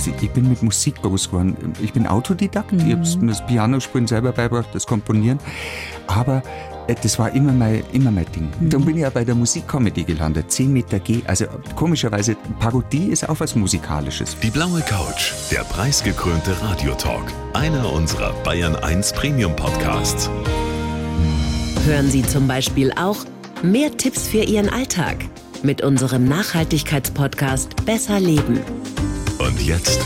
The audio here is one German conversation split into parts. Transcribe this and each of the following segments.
Also ich bin mit Musik groß geworden. Ich bin Autodidakt. Mhm. Ich habe mir das Piano spielen selber beigebracht, das Komponieren. Aber äh, das war immer mein, immer mein Ding. Mhm. Dann bin ich ja bei der Musikcomedy gelandet. 10 Meter G. Also komischerweise, Parodie ist auch was Musikalisches. Die blaue Couch, der preisgekrönte Radiotalk. Einer unserer Bayern 1 Premium Podcasts. Hören Sie zum Beispiel auch mehr Tipps für Ihren Alltag mit unserem Nachhaltigkeitspodcast Besser Leben. Und jetzt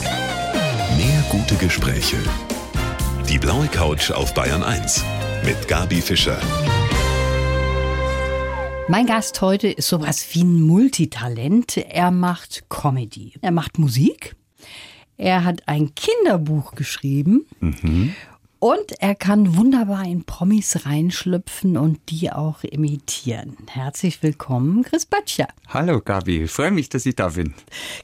mehr gute Gespräche. Die blaue Couch auf Bayern 1 mit Gabi Fischer. Mein Gast heute ist sowas wie ein Multitalent. Er macht Comedy. Er macht Musik. Er hat ein Kinderbuch geschrieben. Mhm. Und er kann wunderbar in Promis reinschlüpfen und die auch imitieren. Herzlich willkommen, Chris Böttcher. Hallo Gabi, freue mich, dass ich da bin.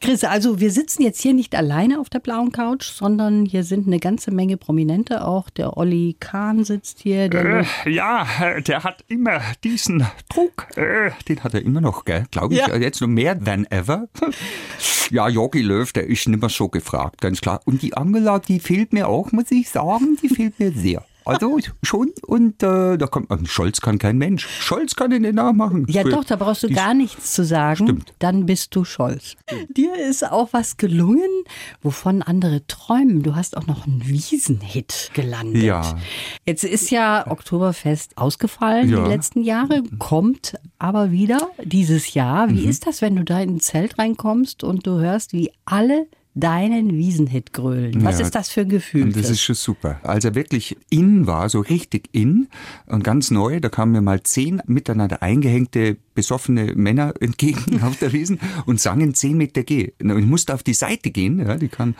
Chris, also wir sitzen jetzt hier nicht alleine auf der blauen Couch, sondern hier sind eine ganze Menge Prominente auch. Der Olli Kahn sitzt hier. Äh, ja, der hat immer diesen Druck. Äh, den hat er immer noch, glaube ich. Ja. Jetzt noch mehr than ever. Ja, Jogi Löw, der ist nicht mehr so gefragt, ganz klar. Und die Angela, die fehlt mir auch, muss ich sagen. Die fehlt mir sehr. Also schon. Und äh, da kommt man, Scholz kann kein Mensch. Scholz kann ihn nicht nachmachen. Ja doch, da brauchst du Die, gar nichts zu sagen. Stimmt. Dann bist du Scholz. Stimmt. Dir ist auch was gelungen, wovon andere träumen. Du hast auch noch einen Wiesenhit gelandet. Ja. Jetzt ist ja Oktoberfest ausgefallen ja. die letzten Jahre, kommt aber wieder dieses Jahr. Wie mhm. ist das, wenn du da in ein Zelt reinkommst und du hörst, wie alle deinen Wiesenhit grölen. Was ja, ist das für ein Gefühl? Das ist schon super. Als er wirklich in war, so richtig in und ganz neu, da kamen mir mal zehn miteinander eingehängte besoffene Männer entgegen auf der Wiesen und sangen 10 Meter G. Ich musste auf die Seite gehen, ja, die kam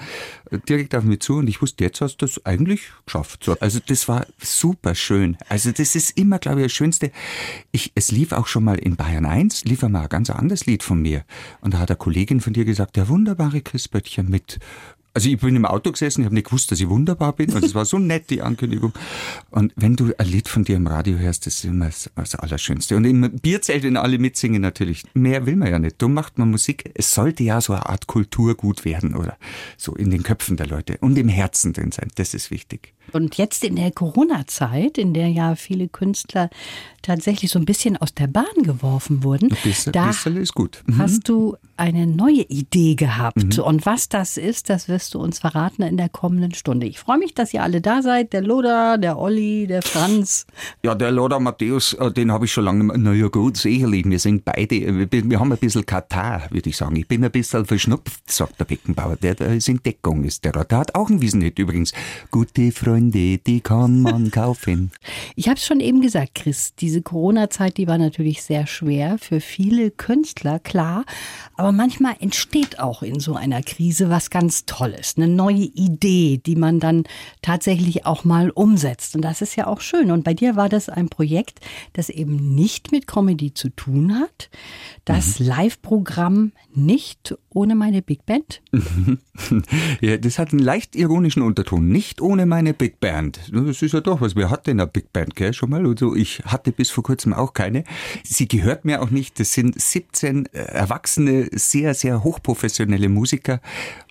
direkt auf mich zu und ich wusste, jetzt hast du das eigentlich geschafft. So, also das war super schön. Also das ist immer, glaube ich, das Schönste. Ich, es lief auch schon mal in Bayern 1, lief einmal ein ganz anderes Lied von mir. Und da hat eine Kollegin von dir gesagt, der wunderbare Christböttchen mit also ich bin im Auto gesessen, ich habe nicht gewusst, dass ich wunderbar bin. Und es war so nett, die Ankündigung. Und wenn du ein Lied von dir im Radio hörst, das ist immer das, das Allerschönste. Und im Bierzelt, wenn alle mitsingen natürlich. Mehr will man ja nicht. Darum macht man Musik. Es sollte ja so eine Art Kulturgut werden oder so in den Köpfen der Leute und im Herzen drin sein. Das ist wichtig. Und jetzt in der Corona-Zeit, in der ja viele Künstler tatsächlich so ein bisschen aus der Bahn geworfen wurden, ein bisschen, da bisschen ist gut. Mhm. hast du eine neue Idee gehabt. Mhm. Und was das ist, das wirst du uns verraten in der kommenden Stunde. Ich freue mich, dass ihr alle da seid. Der Loda, der Olli, der Franz. Ja, der Loda Matthäus, äh, den habe ich schon lange. Naja, gut, sicherlich. Wir sind beide, wir haben ein bisschen Katar, würde ich sagen. Ich bin ein bisschen verschnupft, sagt der Beckenbauer. Der, der ist in Deckung, ist der. Der hat auch einen Wiesenhit übrigens. Gute Freunde, die kann man kaufen. Ich habe es schon eben gesagt, Chris. Diese Corona-Zeit, die war natürlich sehr schwer für viele Künstler, klar. Aber aber manchmal entsteht auch in so einer Krise was ganz Tolles, eine neue Idee, die man dann tatsächlich auch mal umsetzt. Und das ist ja auch schön. Und bei dir war das ein Projekt, das eben nicht mit Comedy zu tun hat. Das mhm. Live-Programm nicht ohne meine Big Band? ja, das hat einen leicht ironischen Unterton. Nicht ohne meine Big Band. Das ist ja doch was. Wer hat denn eine Big Band, gell? Schon mal? Also ich hatte bis vor kurzem auch keine. Sie gehört mir auch nicht. Das sind 17 äh, erwachsene, sehr, sehr hochprofessionelle Musiker.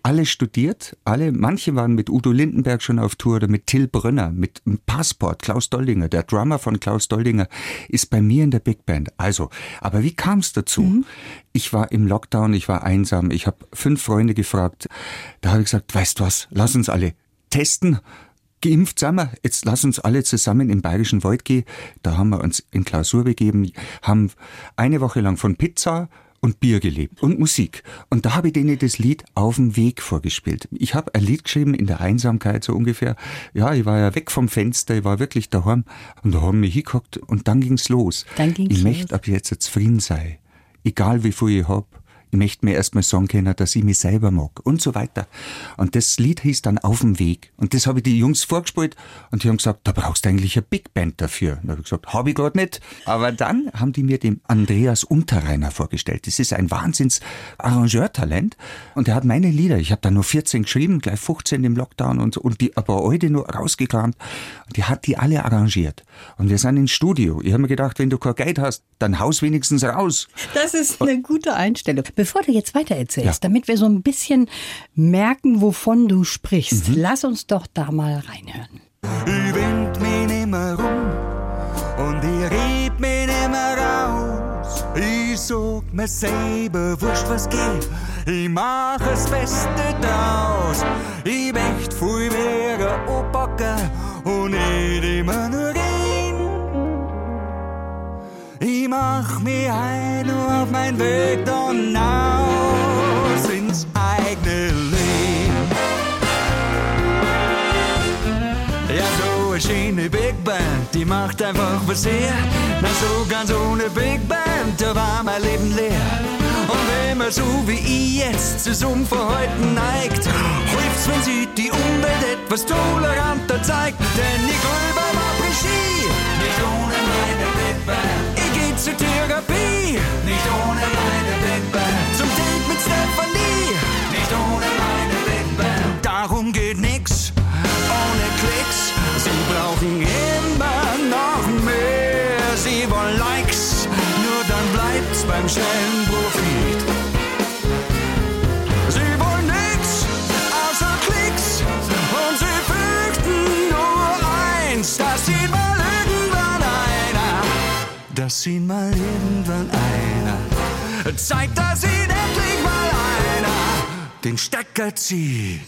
Alle studiert, alle. Manche waren mit Udo Lindenberg schon auf Tour oder mit Till Brönner, mit Passport. Klaus Doldinger, der Drummer von Klaus Doldinger, ist bei mir in der Big Band. Also, aber wie kam es dazu? Mhm. Ich war im Lockdown, ich war einsam, ich habe fünf Freunde gefragt. Da habe ich gesagt, weißt du was, lass uns alle testen. Geimpft sind wir, jetzt lass uns alle zusammen im Bayerischen Wald gehen. Da haben wir uns in Klausur begeben, haben eine Woche lang von Pizza und Bier gelebt und Musik. Und da habe ich denen das Lied Auf dem Weg vorgespielt. Ich habe ein Lied geschrieben in der Einsamkeit so ungefähr. Ja, ich war ja weg vom Fenster, ich war wirklich daheim und da haben wir hingeguckt und dann ging's los. Dann ging's ich möchte ab jetzt zufrieden sein egal wie viel ich hab, ich möchte mir erstmal sagen können, dass ich mich selber mag und so weiter. Und das Lied hieß dann Auf dem Weg. Und das habe ich die Jungs vorgespielt und die haben gesagt, da brauchst du eigentlich eine Big Band dafür. Und da habe ich gesagt, habe ich gerade nicht. Aber dann haben die mir den Andreas Unterreiner vorgestellt. Das ist ein Wahnsinns Arrangeurtalent und er hat meine Lieder, ich habe da nur 14 geschrieben, gleich 15 im Lockdown und, und die aber heute nur rausgekramt. Und die hat die alle arrangiert. Und wir sind ins Studio. Ich habe mir gedacht, wenn du kein Geld hast, dann haus wenigstens raus. Das ist eine gute Einstellung. Bevor du jetzt weiter erzählst, Ja. damit wir so ein bisschen merken, wovon du sprichst, Mhm. lass uns doch da mal reinhören. Ich wind mich nimmer rum und ich red mich nimmer raus. Ich sag mir selber, wurscht was geht, ich mach das Beste draus. Ich möcht viel mehr ein Opacker und nicht immer nur reden. Mach mich ein nur auf mein Weg dann aus ins eigene Leben. Ja, so eine schöne Big Band, die macht einfach was her. Na, so ganz ohne Big Band, da war mein Leben leer. Und wenn man so wie ich jetzt zusammen verhalten neigt, hilft's, wenn sich die Umwelt etwas toleranter zeigt. Denn ich grübe am Après-Ski, nicht ohne nicht ohne meine Big Band. Zum Date mit Stephanie, nicht ohne meine Big Band. Darum geht nix ohne Klicks. Sie brauchen immer noch mehr. Sie wollen Likes, nur dann bleibt's beim schnellen Profit. Sie wollen nix außer Klicks und sie fürchten nur eins, dass sieht mal irgendwann einer. Das sieht mal irgendwann einer. Zeigt, dass ihn endlich mal einer den Stecker zieht.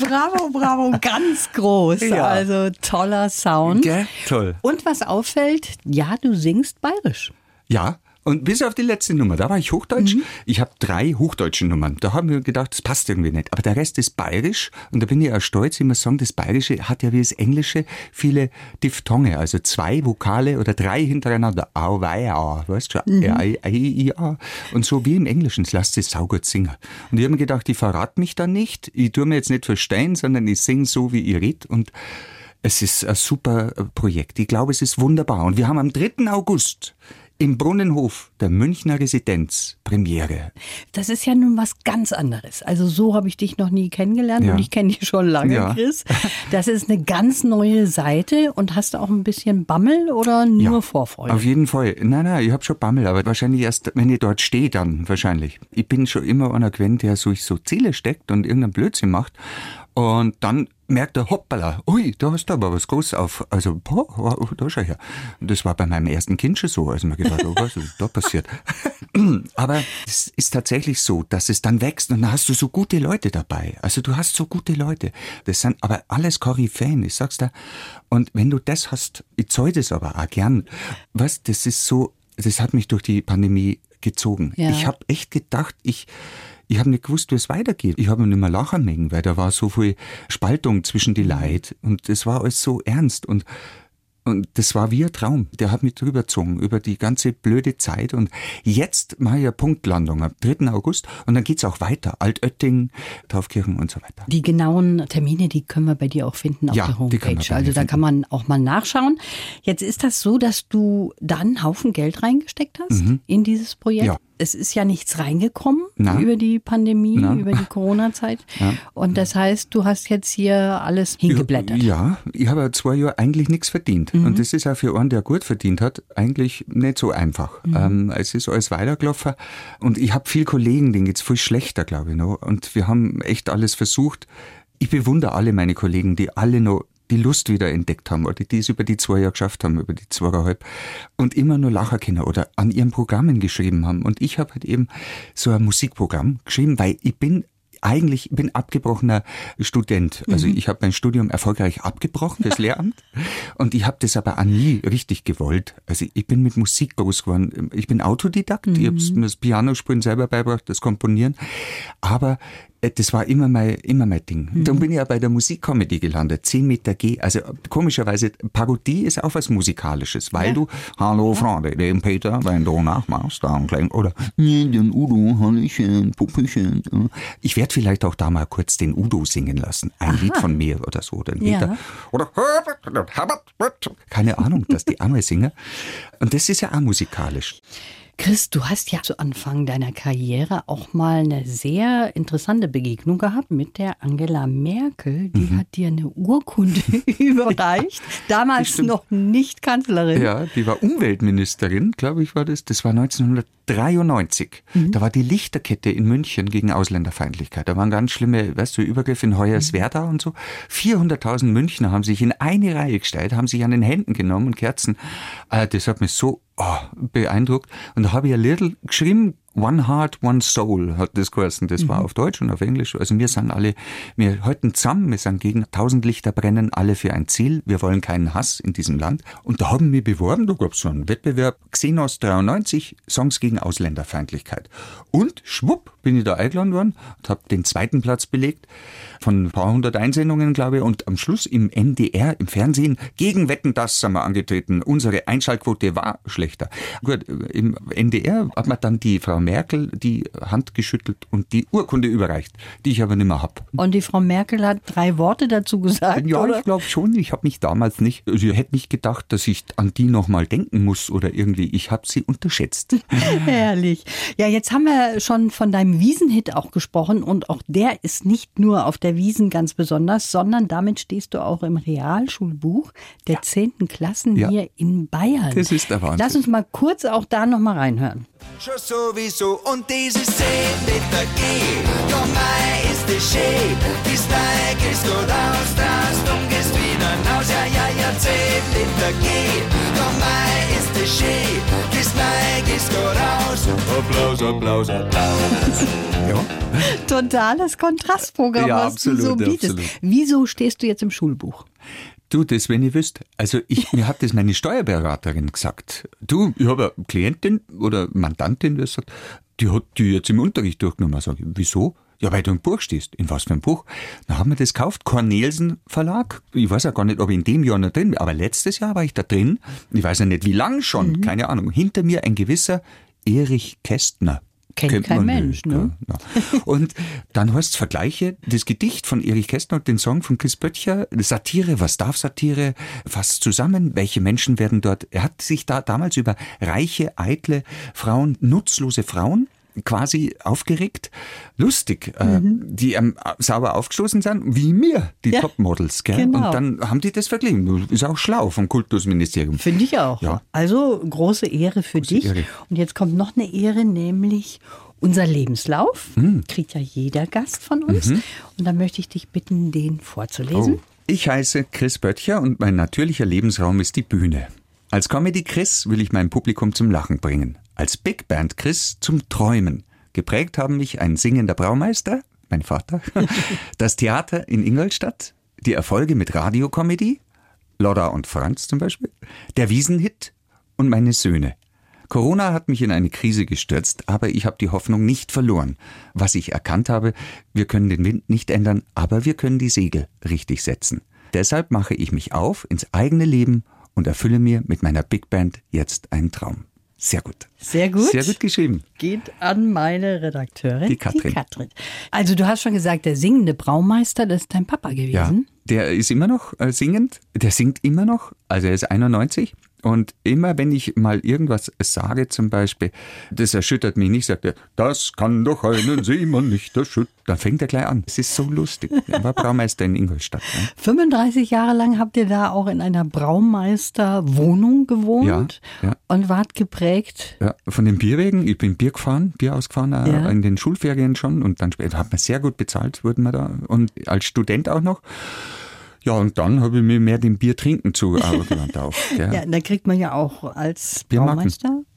Bravo, bravo, ganz groß. Ja. Also toller Sound. Gell? Toll. Und was auffällt, ja, du singst bayerisch. Ja, und bis auf die letzte Nummer, da war ich Hochdeutsch. Ich habe drei hochdeutsche Nummern. Da haben wir gedacht, das passt irgendwie nicht. Aber der Rest ist bayerisch und da bin ich auch stolz. Ich muss sagen, das Bayerische hat ja wie das Englische viele Diphthonge, also zwei Vokale oder drei hintereinander. Au, wei, au, weißt du? Ja, I, I, I, A. Und so wie im Englischen, das lasst sich saugut singen. Und ich habe mir gedacht, ich verrate mich da nicht. Ich tue mir jetzt nicht verstehen, sondern ich singe so, wie ihr redet und es ist ein super Projekt. Ich glaube, es ist wunderbar. Und wir haben am 3. August im Brunnenhof der Münchner Residenz Premiere. Das ist ja nun was ganz anderes. Also so habe ich dich noch nie kennengelernt Ja. und ich kenne dich schon lange, Ja. Chris. Das ist eine ganz neue Seite und hast du auch ein bisschen Bammel oder nur Vorfreude? Auf jeden Fall. Nein, nein, ich habe schon Bammel, aber wahrscheinlich erst, wenn ich dort stehe, dann wahrscheinlich. Ich bin schon immer einer gewesen, der so, so Ziele steckt und irgendeinen Blödsinn macht. Und dann merkt er, hoppala, ui, da hast du aber was Großes auf. Also, boah, da schau her. Und das war bei meinem ersten Kind schon so. Also mir gedacht, oh, was ist da passiert? aber es ist tatsächlich so, dass es dann wächst und dann hast du so gute Leute dabei. Also du hast so gute Leute. Das sind aber alles Koryphäen, ich sag's dir. Und wenn du das hast, ich zahl das aber auch gern. Was, das ist so, das hat mich durch die Pandemie gezogen. Ja. Ich habe echt gedacht, ich, ich habe nicht gewusst, wie es weitergeht. Ich habe nicht mehr lachen mögen, weil da war so viel Spaltung zwischen die Leid und es war alles so ernst und und das war wie ein Traum. Der hat mich drüber gezogen, über die ganze blöde Zeit. Und jetzt mache ich eine Punktlandung am 3. August. Und dann geht's auch weiter. Altötting, Taufkirchen und so weiter. Die genauen Termine, die können wir bei dir auch finden auf Ja, der Homepage. Also da finden. kann man auch mal nachschauen. Jetzt ist das so, dass du dann einen Haufen Geld reingesteckt hast in dieses Projekt. Mhm. Ja. Es ist ja nichts reingekommen Na. über die Pandemie, Na. über die Corona-Zeit. Und das heißt, du hast jetzt hier alles hingeblättert. Ja, ich habe ja zwei Jahre eigentlich nichts verdient. Und das ist auch für einen, der gut verdient hat, eigentlich nicht so einfach. Ähm, es ist alles weitergelaufen. Und ich habe viele Kollegen, denen geht's viel schlechter, glaube ich noch. Und wir haben echt alles versucht. Ich bewundere alle meine Kollegen, die alle noch die Lust wieder entdeckt haben oder die es über die zwei Jahre geschafft haben, über die zweieinhalb und immer nur lachen können oder an ihren Programmen geschrieben haben. Und ich habe halt eben so ein Musikprogramm geschrieben, weil ich bin eigentlich ich bin abgebrochener Student. Also ich habe mein Studium erfolgreich abgebrochen, das Lehramt. Und ich habe das aber auch nie richtig gewollt. Also ich bin mit Musik groß geworden. Ich bin Autodidakt. Ich habe mir das Pianospielen selber beigebracht, das Komponieren. Aber das war immer mein, immer mein Ding. Dann bin ich ja bei der Musikcomedy gelandet. 10 Meter G. Also komischerweise, Parodie ist auch was Musikalisches, weil du, hallo Freunde, den Peter, wenn du nachmachst, dann klingt, oder, "Nee, den Udo, Hallöchen, Puppchen. äh." Ich werde vielleicht auch da mal kurz den Udo singen lassen. Ein Lied von mir oder so, den Ja. Peter. Oder, keine Ahnung, dass die andere singen. Und das ist ja auch musikalisch. Chris, du hast ja zu Anfang deiner Karriere auch mal eine sehr interessante Begegnung gehabt mit der Angela Merkel. Die Mhm. hat dir eine Urkunde überreicht. Damals noch nicht Kanzlerin. Ja, die war Umweltministerin, glaube ich, war das. Das war 1993. Da war die Lichterkette in München gegen Ausländerfeindlichkeit. Da waren ganz schlimme, weißt du, Übergriffe in Hoyerswerda und so. 400.000 Münchner haben sich in eine Reihe gestellt, haben sich an den Händen genommen und Kerzen. Äh, Das hat mich so oh, beeindruckt. Und da habe ich ein Little geschrieben, One Heart, One Soul hat das geheißen. Das war auf Deutsch und auf Englisch. Also wir sind alle, wir halten zusammen, wir sind gegen tausend Lichter brennen, alle für ein Ziel. Wir wollen keinen Hass in diesem Land. Und da haben wir beworben, da gab es so einen Wettbewerb, Xenos 93, Songs gegen Ausländerfeindlichkeit. Und schwupp bin ich da eingeladen worden und habe den zweiten Platz belegt von ein paar hundert Einsendungen, glaube ich. Und am Schluss im NDR, im Fernsehen, gegen Wetten, das sind wir angetreten. Unsere Einschaltquote war schlechter. Gut, im NDR hat man dann die Frau Merkel die Hand geschüttelt und die Urkunde überreicht, die ich aber nicht mehr hab. Und die Frau Merkel hat drei Worte dazu gesagt, Ja, oder? ich glaube schon. Ich habe mich damals nicht, also ich hätte nicht gedacht, dass ich an die nochmal denken muss oder irgendwie. Ich habe sie unterschätzt. Herrlich. Ja, jetzt haben wir schon von deinem Wiesenhit auch gesprochen und auch der ist nicht nur auf der Wiesen ganz besonders, sondern damit stehst du auch im Realschulbuch der 10. Klassen Ja. hier in Bayern. Das ist der Wahnsinn. Lass uns mal kurz auch da noch mal reinhören. Schon sowieso und dieses 10 Liter G. Doch mei ist es schön, die Style gehst gut aus, das dumm gehst wieder raus. Ja, ja, ja, 10 Liter G. Doch mei ist es schön, die Style gehst gut aus. Applaus, Applaus, Applaus. ja. Totales Kontrastprogramm, Ja, was du so absolut, bietest. absolut. Wieso stehst du jetzt im Schulbuch? Du, das, wenn ihr wüsst. Also ich, mir hat das meine Steuerberaterin gesagt. Du, ich habe eine Klientin oder Mandantin, die sagt, die hat die jetzt im Unterricht durchgenommen. Sag ich, wieso? Ja, weil du im Buch stehst. In was für ein Buch? Dann haben wir das gekauft, Cornelsen Verlag. Ich weiß ja gar nicht, ob ich in dem Jahr noch drin bin, aber letztes Jahr war ich da drin. Ich weiß ja nicht, wie lang schon, keine Ahnung. Hinter mir ein gewisser Erich Kästner. Kennt kein man Mensch, nicht, ne? Ja. Und dann heißt Vergleiche, das Gedicht von Erich Kästner und den Song von Chris Böttcher, Satire, was darf Satire, fasst zusammen, welche Menschen werden dort, er hat sich da damals über reiche, eitle Frauen, nutzlose Frauen quasi aufgeregt, lustig, äh, die ähm, sauber aufgestoßen sind, wie mir, die Mhm. Ja, Topmodels. Gell? genau. Und dann haben die das verglichen. Ist auch schlau vom Kultusministerium. Finde ich auch. Ja. Also große Ehre für dich. Ehre. Und jetzt kommt noch eine Ehre, nämlich unser Lebenslauf. Hm. Kriegt ja jeder Gast von uns. Mhm. Und da möchte ich dich bitten, den vorzulesen. Oh. Ich heiße Chris Böttcher und mein natürlicher Lebensraum ist die Bühne. Als Comedy Chris will ich mein Publikum zum Lachen bringen. Als Big Band Chris zum Träumen. Geprägt haben mich ein singender Braumeister, mein Vater, das Theater in Ingolstadt, die Erfolge mit Radiokomödie, Lodda und Franz zum Beispiel, der Wiesenhit und meine Söhne. Corona hat mich in eine Krise gestürzt, aber ich habe die Hoffnung nicht verloren. Was ich erkannt habe, wir können den Wind nicht ändern, aber wir können die Segel richtig setzen. Deshalb mache ich mich auf ins eigene Leben und erfülle mir mit meiner Big Band jetzt einen Traum. Sehr gut. Sehr gut. Sehr gut geschrieben. Geht an meine Redakteurin, Die Katrin. Also du hast schon gesagt, der singende Braumeister, das ist dein Papa Ja, gewesen. der ist immer noch äh, singend. Der singt immer noch. Also er ist 91. Und immer wenn ich mal irgendwas sage, zum Beispiel, das erschüttert mich nicht, sagt er, das kann doch einen Seemann nicht erschüttern. Dann fängt er gleich an. Es ist so lustig. Er war Braumeister in Ingolstadt. Ne? 35 Jahre lang habt ihr da auch in einer Braumeisterwohnung gewohnt Ja, ja. und wart geprägt. Ja, von den Bierwegen, ich bin Bier gefahren, Bier ausgefahren, äh, Ja. in den Schulferien schon und dann später hat man sehr gut bezahlt, wurden wir da und als Student auch noch. Ja, und dann habe ich mir mehr dem Bier trinken zu gewandt auch. gell. Ja, da kriegt man ja auch als. Die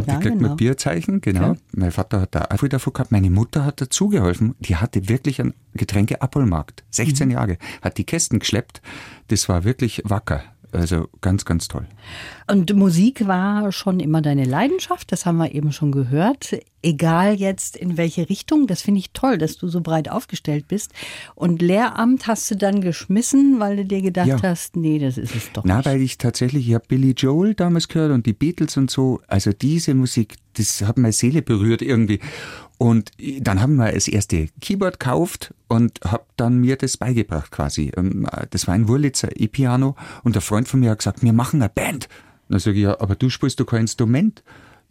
Ja, kriegt genau. man Bierzeichen, genau. Ja. Mein Vater hat da auch viel davon gehabt. Meine Mutter hat dazu geholfen. Die hatte wirklich einen Getränkeabholmarkt. 16 Mhm. Jahre. Hat die Kästen geschleppt. Das war wirklich wacker. Also ganz, ganz toll. Und Musik war schon immer deine Leidenschaft, das haben wir eben schon gehört. Egal jetzt in welche Richtung, das finde ich toll, dass du so breit aufgestellt bist. Und Lehramt hast du dann geschmissen, weil du dir gedacht Ja. hast, nee, das ist es doch Na, nicht. weil ich tatsächlich, ich habe Billy Joel damals gehört und die Beatles und so. Also diese Musik, das hat meine Seele berührt irgendwie. Und dann haben wir das erste Keyboard gekauft und habe dann mir das beigebracht quasi. Ähm, Das war ein Wurlitzer E-Piano und der Freund von mir hat gesagt, wir machen eine Band. Dann sage ich, ja, aber du spielst doch kein Instrument.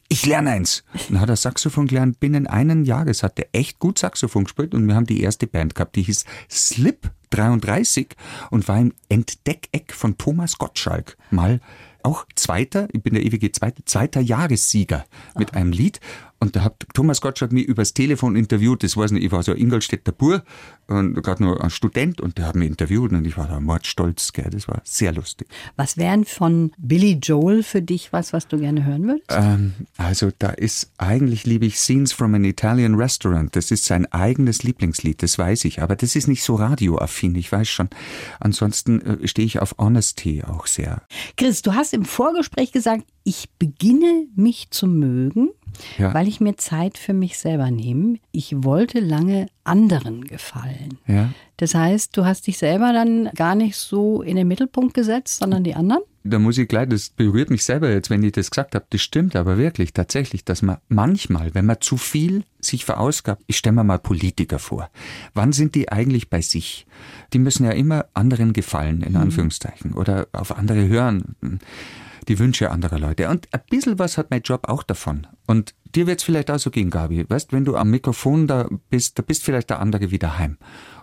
ich lerne eins. Dann hat er Saxophon gelernt, binnen einen Jahres hat er echt gut Saxophon gespielt und wir haben die erste Band gehabt, die hieß Slip 33 und war im Entdeckeck von Thomas Gottschalk mal auch Zweiter, ich bin der ewige Zweite, zweiter Jahressieger mit einem Lied. Und da hat Thomas Gottschalk mich übers Telefon interviewt. Das weiß nicht, ich war so ein Ingolstädter Bur und gerade nur ein Student und der hat mich interviewt und ich war da mordstolz. Gell. Das war sehr lustig. Was wären von Billy Joel für dich was, was du gerne hören würdest? Ähm, also da ist eigentlich liebe ich Scenes from an Italian Restaurant. Das ist sein eigenes Lieblingslied, das weiß ich. Aber das ist nicht so radioaffin, ich weiß schon. Ansonsten äh, stehe ich auf Honesty auch sehr. Chris, du hast im Vorgespräch gesagt, ich beginne mich zu mögen, Ja. weil ich mir Zeit für mich selber nehme. Ich wollte lange anderen gefallen. Ja. Das heißt, du hast dich selber dann gar nicht so in den Mittelpunkt gesetzt, sondern die anderen? da muss ich gleich, das berührt mich selber jetzt, wenn ich das gesagt habe. Das stimmt aber wirklich, tatsächlich, dass man manchmal, wenn man zu viel sich verausgabt, ich stelle mir mal Politiker vor. Wann sind die eigentlich bei sich? Die müssen ja immer anderen gefallen, in Anführungszeichen, oder auf andere hören, die Wünsche anderer Leute. Und ein bisschen was hat mein Job auch davon. Und dir wird's vielleicht auch so gehen, Gabi. Weißt, wenn du am Mikrofon da bist, da bist vielleicht der andere wieder heim.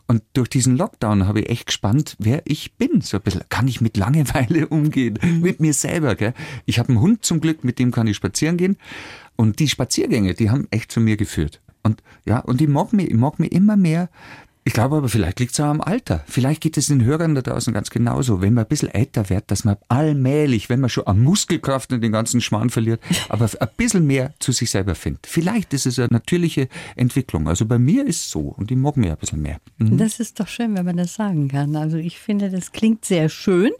Und durch diesen Lockdown habe ich echt gespannt, wer ich bin. So ein bisschen, kann ich mit Langeweile umgehen? Mit mir selber, gell? Ich habe einen Hund zum Glück, mit dem kann ich spazieren gehen. Und die Spaziergänge, die haben echt zu mir geführt. Und ja, und ich mag mich, ich mag mich immer mehr. Ich glaube aber, vielleicht liegt es auch am Alter. Vielleicht geht es den Hörern da draußen ganz genauso. Wenn man ein bisschen älter wird, dass man allmählich, wenn man schon an Muskelkraft und den ganzen Schmarrn verliert, aber ein bisschen mehr zu sich selber findet. Vielleicht ist es eine natürliche Entwicklung. Also bei mir ist es so und ich mag mir ein bisschen mehr. Mhm. Das ist doch schön, wenn man das sagen kann. Also ich finde, das klingt sehr schön.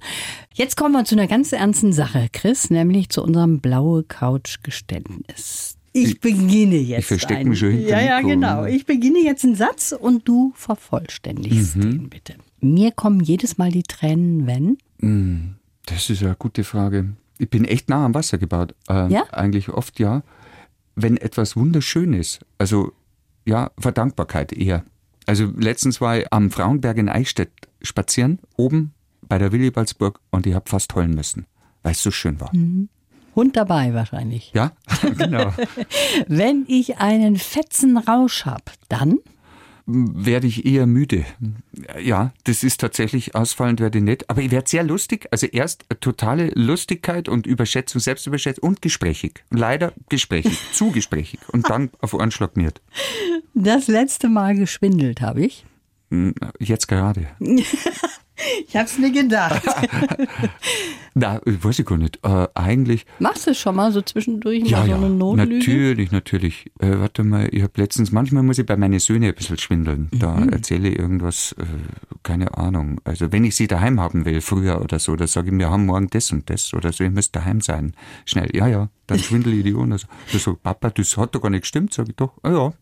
Jetzt kommen wir zu einer ganz ernsten Sache, Chris, nämlich zu unserem blaue Couch-Geständnis. Ich beginne jetzt. ich verstecke mich schon hinter Ja, ja, genau. ne? Ich beginne jetzt einen Satz und du vervollständigst Mhm. ihn bitte. Mir kommen jedes Mal die Tränen, wenn. Das ist eine gute Frage. Ich bin echt nah am Wasser gebaut. Äh, Ja? Eigentlich oft ja. Wenn etwas wunderschön ist, also ja, Verdankbarkeit eher. Also letztens war ich am Frauenberg in Eichstätt spazieren, oben bei der Willibaldsburg und ich habe fast heulen müssen, weil es so schön war. Hund dabei wahrscheinlich. Ja, genau. Wenn ich einen fetzen Rausch habe, dann werde ich eher müde. Ja, das ist tatsächlich ausfallend, werde ich nicht. Aber ich werde sehr lustig. Also erst totale Lustigkeit und Überschätzung, Selbstüberschätzung und gesprächig. Leider gesprächig, zu gesprächig. Und dann auf Anschlag nicht. das letzte Mal geschwindelt habe ich. Jetzt gerade. Ich habe es mir gedacht. Na, ich weiß ich gar nicht. Äh, eigentlich, Machst du es schon mal so zwischendurch ja, mal so ja, eine Notlüge? natürlich, natürlich. Äh, warte mal, ich habe letztens, manchmal muss ich bei meinen Söhnen ein bisschen schwindeln. Da Mhm. erzähle ich irgendwas, äh, keine Ahnung. Also wenn ich sie daheim haben will, früher oder so, da sage ich, wir haben morgen das und das oder so, ich muss daheim sein. Schnell, ja, ja, dann schwindel ich die an. Also, du sagst, Papa, das hat doch gar nicht gestimmt. Sag ich doch, ah, ja.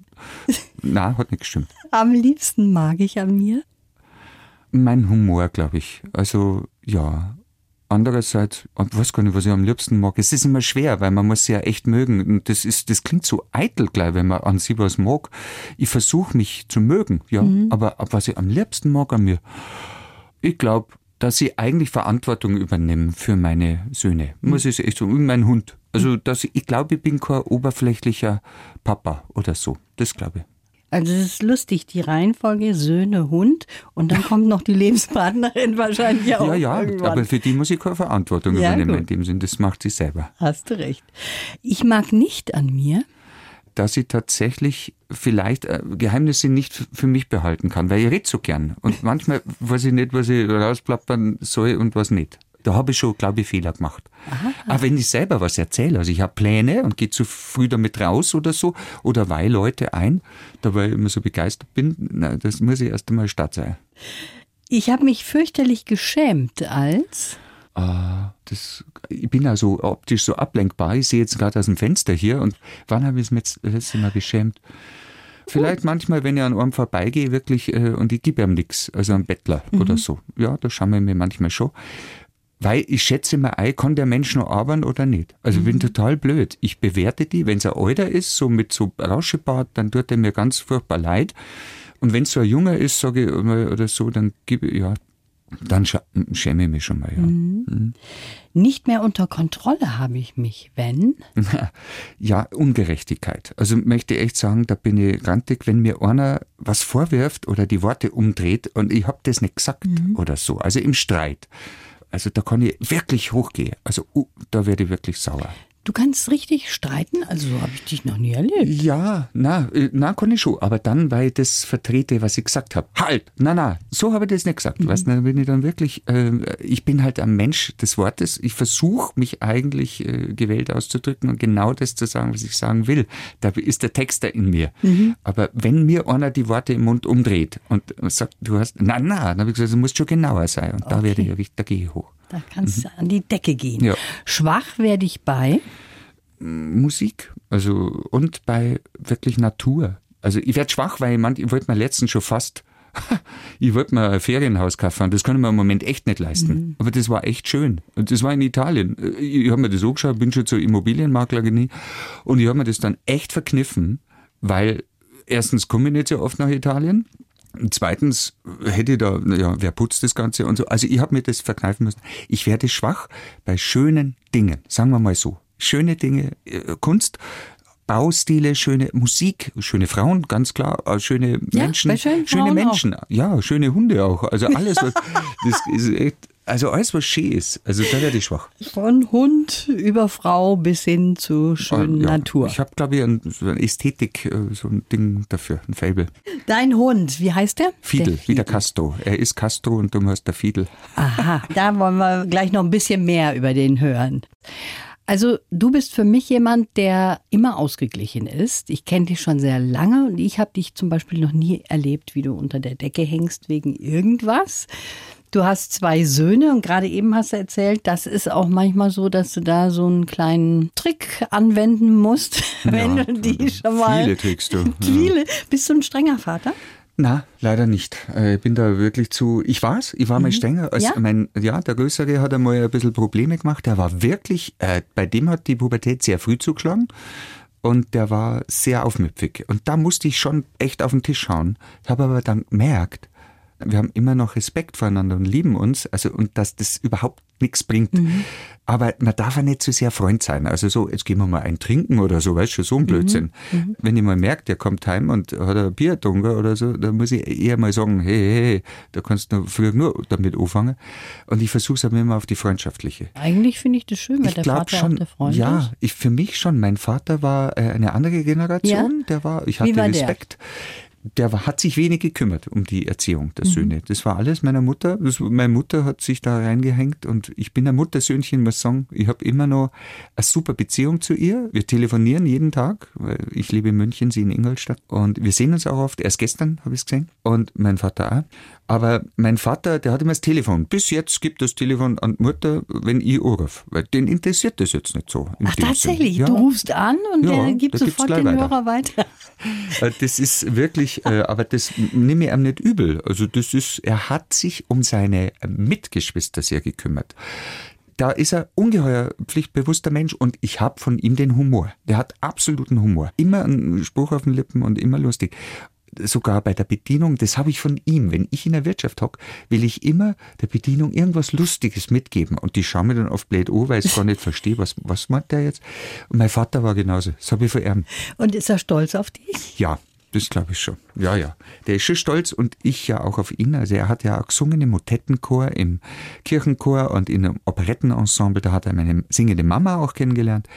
Nein, hat nicht gestimmt. Am liebsten mag ich an mir. Mein Humor, glaube ich. Also, ja. Andererseits, ich weiß gar nicht, was ich am liebsten mag. Es ist immer schwer, weil man muss sie ja echt mögen. Und das ist, das klingt so eitel gleich, wenn man an sie was mag. Ich versuche mich zu mögen, ja. Aber was ich am liebsten mag an mir, ich glaube, dass ich eigentlich Verantwortung übernehme für meine Söhne. Muss ich echt sagen. Und mein Hund. Also, dass ich, ich glaube, ich bin kein oberflächlicher Papa oder so. Das glaube ich. Also es ist lustig, die Reihenfolge Söhne, Hund und dann kommt noch die Lebenspartnerin wahrscheinlich auch Ja, ja, irgendwann. aber für die muss ich keine Verantwortung Ja, übernehmen gut. in dem Sinn. Das macht sie selber. Hast du recht. Ich mag nicht an mir. dass ich tatsächlich vielleicht äh, Geheimnisse nicht für mich behalten kann, weil ich rede so gern. Und manchmal weiß ich nicht, was ich rausplappern soll und was nicht. Da habe ich schon, glaube ich, Fehler gemacht. Aber wenn ich selber was erzähle, also ich habe Pläne und gehe zu früh damit raus oder so, oder weihe Leute ein, da weil ich immer so begeistert bin, na, das muss ich erst einmal statt sein. Ich habe mich fürchterlich geschämt als. Ah, das, ich bin also optisch so ablenkbar. Ich sehe jetzt gerade aus dem Fenster hier und wann habe ich es mir jetzt das letzte Mal geschämt? Vielleicht manchmal, wenn ich an einem vorbeigehe, wirklich, äh, und ich gebe ihm nichts, also einem Bettler oder so. Ja, da schauen wir mir manchmal schon. Weil ich schätze mal ein, kann der Mensch noch arbeiten oder nicht. Also ich bin total blöd. Ich bewerte die, wenn es ein Alter ist, so mit so Rauschebart, dann tut er mir ganz furchtbar leid. Und wenn so ein Junger ist, sage ich mal, oder so, dann gebe ich, ja, dann schäme ich mich schon mal, ja. Mhm. Nicht mehr unter Kontrolle habe ich mich, wenn? Ja, Ungerechtigkeit. Also möchte ich echt sagen, da bin ich grantig, wenn mir einer was vorwirft oder die Worte umdreht und ich habe das nicht gesagt oder so. Also im Streit. Also da kann ich wirklich hochgehen. Also uh, da werde ich wirklich sauer. Du kannst richtig streiten? Also so habe ich dich noch nie erlebt. Ja, na, äh, na, kann ich schon. Aber dann, weil ich das vertrete, was ich gesagt habe. Halt! Na, na, so habe ich das nicht gesagt. Weißt du, dann bin ich dann wirklich, äh, ich bin halt ein Mensch des Wortes. Ich versuche mich eigentlich äh, gewählt auszudrücken und genau das zu sagen, was ich sagen will. Da ist der Texter in mir. Aber wenn mir einer die Worte im Mund umdreht und sagt, du hast, na, na, dann habe ich gesagt, du musst schon genauer sein. Und da werde ich, da gehe ich hoch. Da kannst du an die Decke gehen. Ja. Schwach werde ich bei. Musik, also und bei wirklich Natur. Also ich werde schwach, weil ich, mein, ich wollte mir letztens schon fast, ich wollte mir ein Ferienhaus kaufen, das kann ich mir im Moment echt nicht leisten. Aber das war echt schön. Und das war in Italien. Ich habe mir das angeschaut, bin schon zur Immobilienmakler genie und ich habe mir das dann echt verkniffen, weil erstens komme ich nicht so oft nach Italien. Zweitens hätte ich da, ja, wer putzt das Ganze und so. Also ich habe mir das verkneifen müssen. Ich werde schwach bei schönen Dingen, sagen wir mal so. Schöne Dinge, äh, Kunst, Baustile, schöne Musik, schöne Frauen, ganz klar, äh, schöne Ja, Menschen, bei schönen schöne Frauen Menschen, ja, schöne Hunde auch. Also alles, was, das ist echt, also alles, was schön ist. Also da werde ich schwach. Von Hund über Frau bis hin zu schönen Äh, ja, Natur. Ich habe, glaube ich, ein, so eine Ästhetik, äh, so ein Ding dafür, ein Fable. Dein Hund, wie heißt der? Fiedel, Der wie der Castro. Er ist Castro und du hast der Fiedel. Aha, da wollen wir gleich noch ein bisschen mehr über den hören. Also du bist für mich jemand, der immer ausgeglichen ist. Ich kenne dich schon sehr lange und ich habe dich zum Beispiel noch nie erlebt, wie du unter der Decke hängst wegen irgendwas. Du hast zwei Söhne und gerade eben hast du erzählt, das ist auch manchmal so, dass du da so einen kleinen Trick anwenden musst, wenn Ja, du die schon mal. Viele kriegst du. Ja. Viele. Bist du ein strenger Vater? Na, leider nicht. Äh, Ich bin da wirklich zu. Ich war's, ich war mal strenger. Als Ja? mein, ja, der Größere hat einmal ein bisschen Probleme gemacht. Der war wirklich, äh, bei dem hat die Pubertät sehr früh zugeschlagen. Und der war sehr aufmüpfig. Und da musste ich schon echt auf den Tisch schauen. Ich habe aber dann gemerkt, wir haben immer noch Respekt voreinander und lieben uns, also und dass das überhaupt nichts bringt. Aber man darf ja nicht zu sehr Freund sein. Also so, jetzt gehen wir mal ein Trinken oder so, weißt du, so ein Blödsinn. Wenn ich mal merke, der kommt heim und hat ein Bier getrunken oder so, dann muss ich eher mal sagen, hey, hey, hey, da kannst du früher nur damit anfangen. Und ich versuche es aber immer auf die freundschaftliche. Eigentlich finde ich das schön, wenn Ich der Vater schon, auch der Freund ja, ist. ich, für mich schon. Mein Vater war äh, eine andere Generation. Der war, ich hatte war? Respekt. Der war, hat sich wenig gekümmert um die Erziehung Mhm. der Söhne. Das war alles meiner Mutter. Das, meine Mutter hat sich da reingehängt und ich bin ein Muttersöhnchen, muss sagen. Ich habe immer noch eine super Beziehung zu ihr. Wir telefonieren jeden Tag, weil ich lebe in München, sie in Ingolstadt. Und wir sehen uns auch oft. Erst gestern habe ich es gesehen. Und mein Vater auch. Aber mein Vater, der hat immer das Telefon. Bis jetzt gibt das Telefon an die Mutter, wenn ich anrufe. Weil den interessiert das jetzt nicht so. Ach, tatsächlich. Ja. Du rufst an und Ja, der gibt sofort den weiter. Hörer weiter. Äh, Das ist wirklich, äh, aber das nehme ich ihm nicht übel. Also das ist, er hat sich um seine Mitgeschwister sehr gekümmert. Da ist er ungeheuer pflichtbewusster Mensch und ich habe von ihm den Humor. Der hat absoluten Humor. Immer einen Spruch auf den Lippen und immer lustig. Sogar bei der Bedienung, das habe ich von ihm. Wenn ich in der Wirtschaft hocke, will ich immer der Bedienung irgendwas Lustiges mitgeben. Und die schauen mir dann oft blöd an, weil ich gar nicht verstehe, was, was meint der jetzt. Und mein Vater war genauso. Das habe ich von ihm. Und ist er stolz auf dich? Ja, das glaube ich schon. Ja, ja. Der ist schon stolz und ich ja auch auf ihn. Also er hat ja auch gesungen im Motettenchor, im Kirchenchor und in einem Operettenensemble. Da hat er meine singende Mama auch kennengelernt.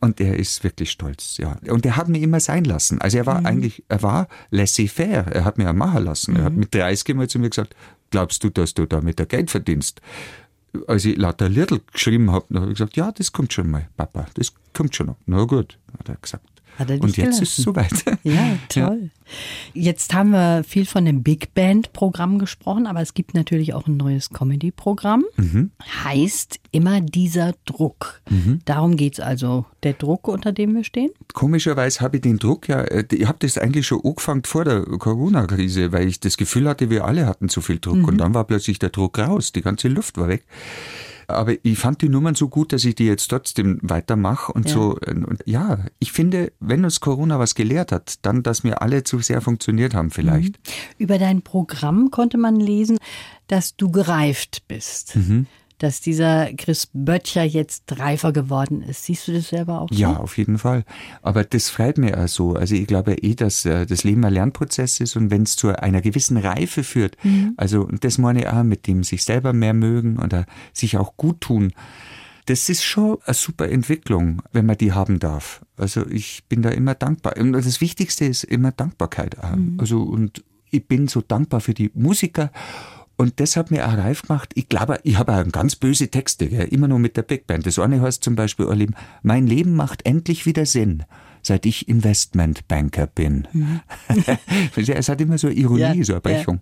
Und er ist wirklich stolz, ja. Und er hat mich immer sein lassen. Also er war eigentlich, er war laissez-faire. Er hat mir ja machen lassen. Er hat mit 30 mal zu mir gesagt, glaubst du, dass du damit der Geld verdienst? Als ich lauter Liedl geschrieben habe, habe ich gesagt, ja, das kommt schon mal, Papa, das kommt schon noch. Na gut, hat er gesagt. Hat er dich und jetzt ist es gelassen? soweit. Ja, toll. Jetzt haben wir viel von dem Big Band Programm gesprochen, aber es gibt natürlich auch ein neues Comedy Programm. Mhm. Heißt immer dieser Druck. Darum geht es also, der Druck, unter dem wir stehen. Komischerweise habe ich den Druck ja, äh, ich habe das eigentlich schon angefangen vor der Corona-Krise, weil ich das Gefühl hatte, wir alle hatten zu viel Druck und dann war plötzlich der Druck raus, die ganze Luft war weg. Aber ich fand die Nummern so gut, dass ich die jetzt trotzdem weitermache und Ja. so. Und ja, ich finde, wenn uns Corona was gelehrt hat, dann, dass wir alle zu sehr funktioniert haben vielleicht. Über dein Programm konnte man lesen, dass du gereift bist. Mhm. Dass dieser Chris Böttcher jetzt reifer geworden ist. Siehst du das selber auch so? Ja, auf jeden Fall. Aber das freut mir auch so. Also ich glaube eh, dass äh, das Leben ein Lernprozess ist und wenn es zu einer gewissen Reife führt, also und das meine ich auch mit dem sich selber mehr mögen oder sich auch gut tun, das ist schon eine super Entwicklung, wenn man die haben darf. Also ich bin da immer dankbar. Und das Wichtigste ist immer Dankbarkeit. auch. Also und ich bin so dankbar für die Musiker und das hat mir auch reif gemacht. Ich glaube, ich habe auch ganz böse Texte, gell, immer nur mit der Big Band. Das eine heißt zum Beispiel, oh Leben, mein Leben macht endlich wieder Sinn, seit ich Investmentbanker bin. es hat immer so Ironie, Ja, so eine Brechung.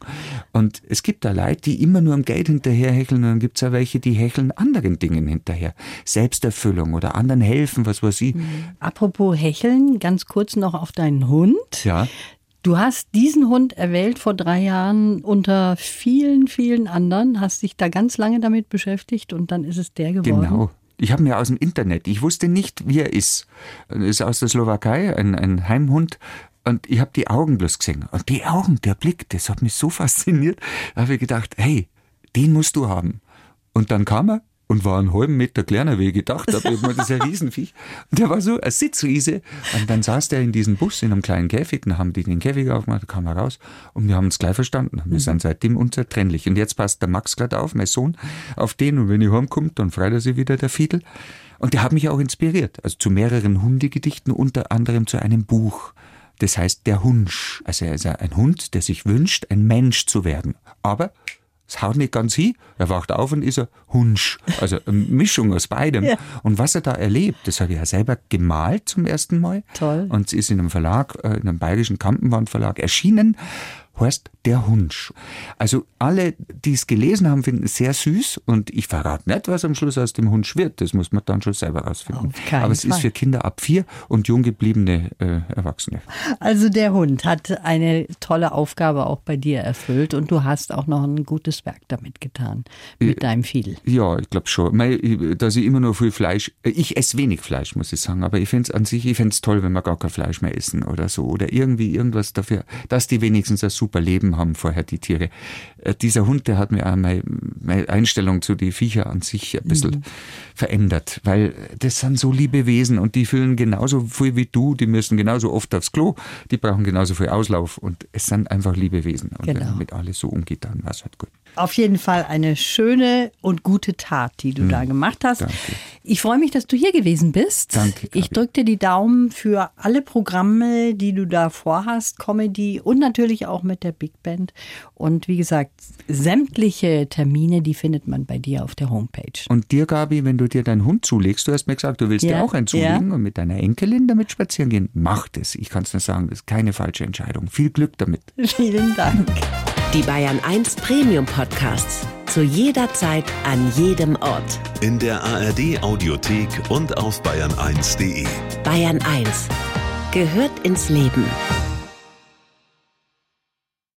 Und es gibt da Leute, die immer nur am Geld hinterher hecheln und dann gibt es auch welche, die hecheln anderen Dingen hinterher. Selbsterfüllung oder anderen helfen, was weiß ich. Apropos Hecheln, ganz kurz noch auf deinen Hund. Ja. Du hast diesen Hund erwählt vor drei Jahren unter vielen, vielen anderen, hast dich da ganz lange damit beschäftigt und dann ist es der geworden. Genau. Ich habe mir aus dem Internet, ich wusste nicht, wie er ist. Er ist aus der Slowakei, ein, ein Heimhund. Und ich habe die Augen bloß gesehen. Und die Augen, der Blick, das hat mich so fasziniert. Da habe ich gedacht, hey, den musst du haben. Und dann kam er und war einen halben Meter kleiner, wie ich gedacht habe. Ich Das ist ein Riesenviech. Und der war so ein Sitzriese. Und dann saß der in diesem Bus in einem kleinen Käfig. Dann haben die den Käfig aufgemacht, kam er raus. Und wir haben uns gleich verstanden. Wir sind seitdem unzertrennlich. Und jetzt passt der Max gerade auf, mein Sohn, auf den. Und wenn ich heimkomme, dann freut er sich wieder, der Fiedel. Und der hat mich auch inspiriert. Also zu mehreren Hundegedichten, unter anderem zu einem Buch. Das heißt der Hunsch. Also er ist ein Hund, der sich wünscht, ein Mensch zu werden. Aber es haut nicht ganz hin. Er wacht auf und ist ein Hunsch. Also eine Mischung aus beidem. Ja. Und was er da erlebt, das habe ich ja selber gemalt zum ersten Mal. Toll. Und es ist in einem Verlag, äh, in einem bayerischen Kampenwandverlag erschienen. Heißt der Hunsch. Also alle, die es gelesen haben, finden es sehr süß und ich verrate nicht, was am Schluss aus dem Hunsch wird. Das muss man dann schon selber rausfinden. Aber es ist Fall. für Kinder ab vier und jung gebliebene äh, Erwachsene. Also der Hund hat eine tolle Aufgabe auch bei dir erfüllt und du hast auch noch ein gutes Werk damit getan, mit deinem Fiedel. Ja, ich glaube schon. Mei, ich- Dass ich immer nur viel Fleisch, äh, ich esse wenig Fleisch, muss ich sagen, aber ich finde es an sich, ich fände es toll, wenn wir gar kein Fleisch mehr essen oder so. Oder irgendwie irgendwas dafür, dass die wenigstens ein super Leben haben vorher, die Tiere. Äh, Dieser Hund, der hat mir auch meine, meine Einstellung zu den Viecher an sich ein bisschen verändert, weil das sind so liebe Wesen und die fühlen genauso viel wie du, die müssen genauso oft aufs Klo, die brauchen genauso viel Auslauf und es sind einfach liebe Wesen. Und wenn Genau. man mit alles so umgeht, dann war es halt gut. Auf jeden Fall eine schöne und gute Tat, die du da gemacht hast. danke. Ich freue mich, dass du hier gewesen bist. Danke, Gabi. Ich drücke dir die Daumen für alle Programme, die du da vorhast, Comedy und natürlich auch mit der Big Band. Und wie gesagt, sämtliche Termine, die findet man bei dir auf der Homepage. Und dir, Gabi, wenn du dir deinen Hund zulegst, du hast mir gesagt, du willst Ja, dir auch einen zulegen ja. und mit deiner Enkelin damit spazieren gehen, mach das. Ich kann es nur sagen, das ist keine falsche Entscheidung. Viel Glück damit. Vielen Dank. Die Bayern 1 Premium Podcasts. Zu jeder Zeit, an jedem Ort. In der ARD Audiothek und auf bayern1.de. Bayern 1 gehört ins Leben.